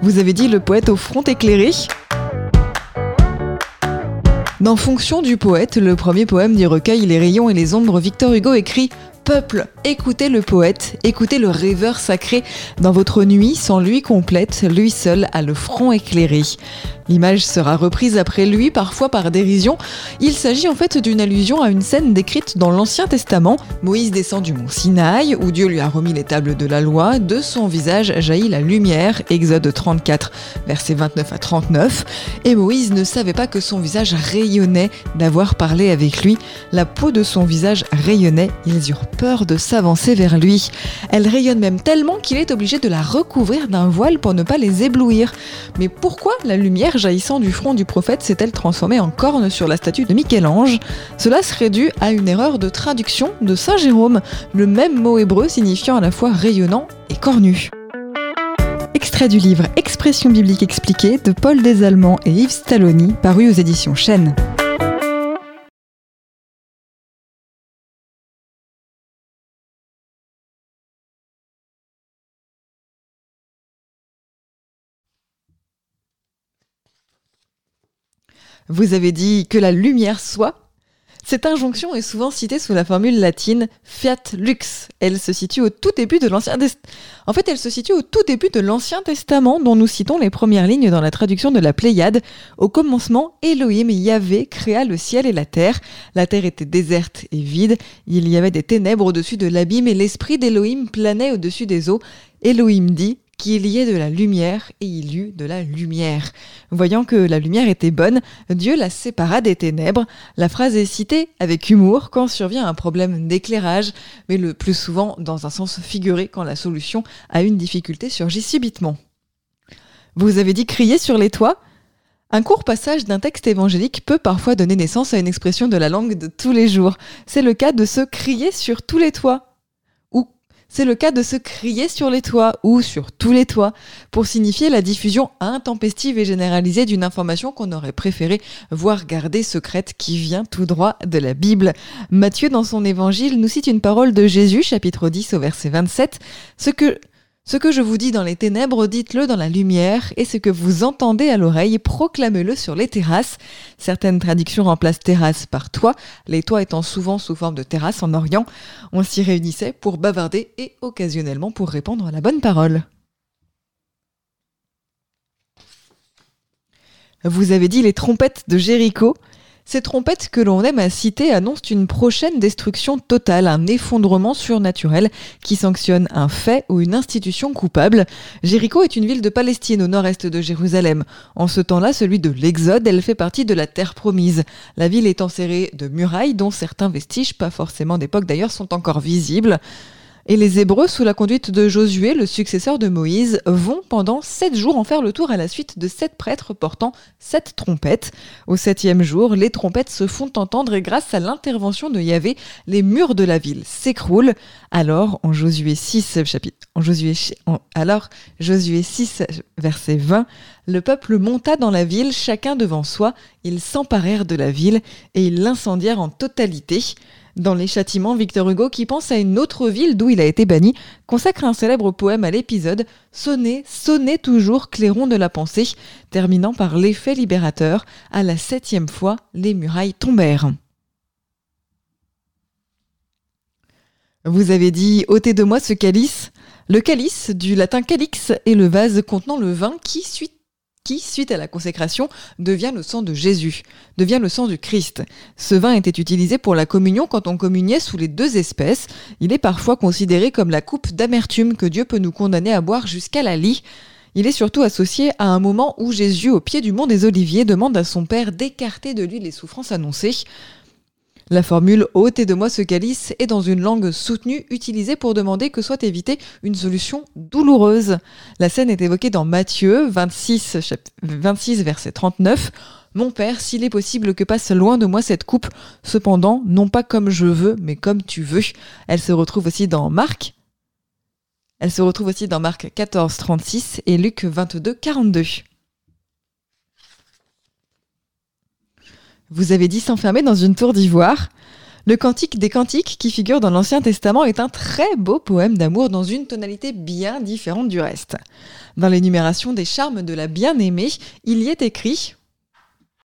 Vous avez dit le poète au front éclairé. Dans Fonction du poète, le premier poème du recueil Les rayons et les ombres, Victor Hugo écrit Peuple, écoutez le poète, écoutez le rêveur sacré. Dans votre nuit, sans lui complète, lui seul a le front éclairé. L'image sera reprise après lui, parfois par dérision. Il s'agit en fait d'une allusion à une scène décrite dans l'Ancien Testament. Moïse descend du mont Sinaï, où Dieu lui a remis les tables de la loi. De son visage jaillit la lumière. Exode 34, versets 29 à 39. Et Moïse ne savait pas que son visage rayonnait d'avoir parlé avec lui. La peau de son visage rayonnait. Ils peur de s'avancer vers lui. Elle rayonne même tellement qu'il est obligé de la recouvrir d'un voile pour ne pas les éblouir. Mais pourquoi la lumière jaillissant du front du prophète s'est-elle transformée en corne sur la statue de Michel-Ange? Cela serait dû à une erreur de traduction de Saint Jérôme, le même mot hébreu signifiant à la fois rayonnant et cornu. Extrait du livre Expression biblique expliquée de Paul Desallemands et Yves Stalloni, paru aux éditions Chênes. Vous avez dit que la lumière soit. Cette injonction est souvent citée sous la formule latine fiat lux. Elle se situe au tout début de l'Ancien En fait, elle se situe au tout début de l'Ancien Testament dont nous citons les premières lignes dans la traduction de la Pléiade. Au commencement, Elohim Yahvé créa le ciel et la terre. La terre était déserte et vide. Il y avait des ténèbres au-dessus de l'abîme et l'esprit d'Elohim planait au-dessus des eaux. Elohim dit qu'il y ait de la lumière, et il y eut de la lumière. Voyant que la lumière était bonne, Dieu la sépara des ténèbres. La phrase est citée avec humour quand survient un problème d'éclairage, mais le plus souvent dans un sens figuré quand la solution à une difficulté surgit subitement. Vous avez dit crier sur les toits? Un court passage d'un texte évangélique peut parfois donner naissance à une expression de la langue de tous les jours. C'est le cas de se crier sur tous les toits c'est le cas de se crier sur les toits ou sur tous les toits pour signifier la diffusion intempestive et généralisée d'une information qu'on aurait préféré voir garder secrète qui vient tout droit de la Bible. Matthieu, dans son évangile, nous cite une parole de Jésus, chapitre 10 au verset 27, ce que ce que je vous dis dans les ténèbres, dites-le dans la lumière, et ce que vous entendez à l'oreille, proclamez-le sur les terrasses. Certaines traductions remplacent terrasse par toit, les toits étant souvent sous forme de terrasse en Orient. On s'y réunissait pour bavarder et occasionnellement pour répandre la bonne parole. Vous avez dit les trompettes de Jéricho. Ces trompettes que l'on aime à citer annoncent une prochaine destruction totale, un effondrement surnaturel qui sanctionne un fait ou une institution coupable. Jéricho est une ville de Palestine au nord-est de Jérusalem. En ce temps-là, celui de l'Exode, elle fait partie de la terre promise. La ville est enserrée de murailles dont certains vestiges, pas forcément d'époque d'ailleurs, sont encore visibles. Et les Hébreux, sous la conduite de Josué, le successeur de Moïse, vont pendant sept jours en faire le tour à la suite de sept prêtres portant sept trompettes. Au septième jour, les trompettes se font entendre et grâce à l'intervention de Yahvé, les murs de la ville s'écroulent. Alors, en Josué 6, chapitre, en Josué, alors, Josué 6, verset 20, le peuple monta dans la ville, chacun devant soi, ils s'emparèrent de la ville et ils l'incendièrent en totalité. Dans Les Châtiments, Victor Hugo, qui pense à une autre ville d'où il a été banni, consacre un célèbre poème à l'épisode Sonnez, sonnez toujours, clairon de la pensée, terminant par l'effet libérateur. À la septième fois, les murailles tombèrent. Vous avez dit ôtez de moi ce calice. Le calice, du latin calix, est le vase contenant le vin qui, suite qui, suite à la consécration, devient le sang de Jésus, devient le sang du Christ. Ce vin était utilisé pour la communion quand on communiait sous les deux espèces. Il est parfois considéré comme la coupe d'amertume que Dieu peut nous condamner à boire jusqu'à la lie. Il est surtout associé à un moment où Jésus, au pied du mont des Oliviers, demande à son Père d'écarter de lui les souffrances annoncées. La formule ôtez de moi ce calice est dans une langue soutenue utilisée pour demander que soit évitée une solution douloureuse. La scène est évoquée dans Matthieu 26, 26 verset 39. Mon Père, s'il est possible que passe loin de moi cette coupe, cependant, non pas comme je veux, mais comme tu veux. Elle se retrouve aussi dans Marc. Elle se retrouve aussi dans Marc 14, 36 et Luc 22, 42. Vous avez dit s'enfermer dans une tour d'ivoire. Le Cantique des Cantiques, qui figure dans l'Ancien Testament, est un très beau poème d'amour dans une tonalité bien différente du reste. Dans l'énumération des charmes de la bien-aimée, il y est écrit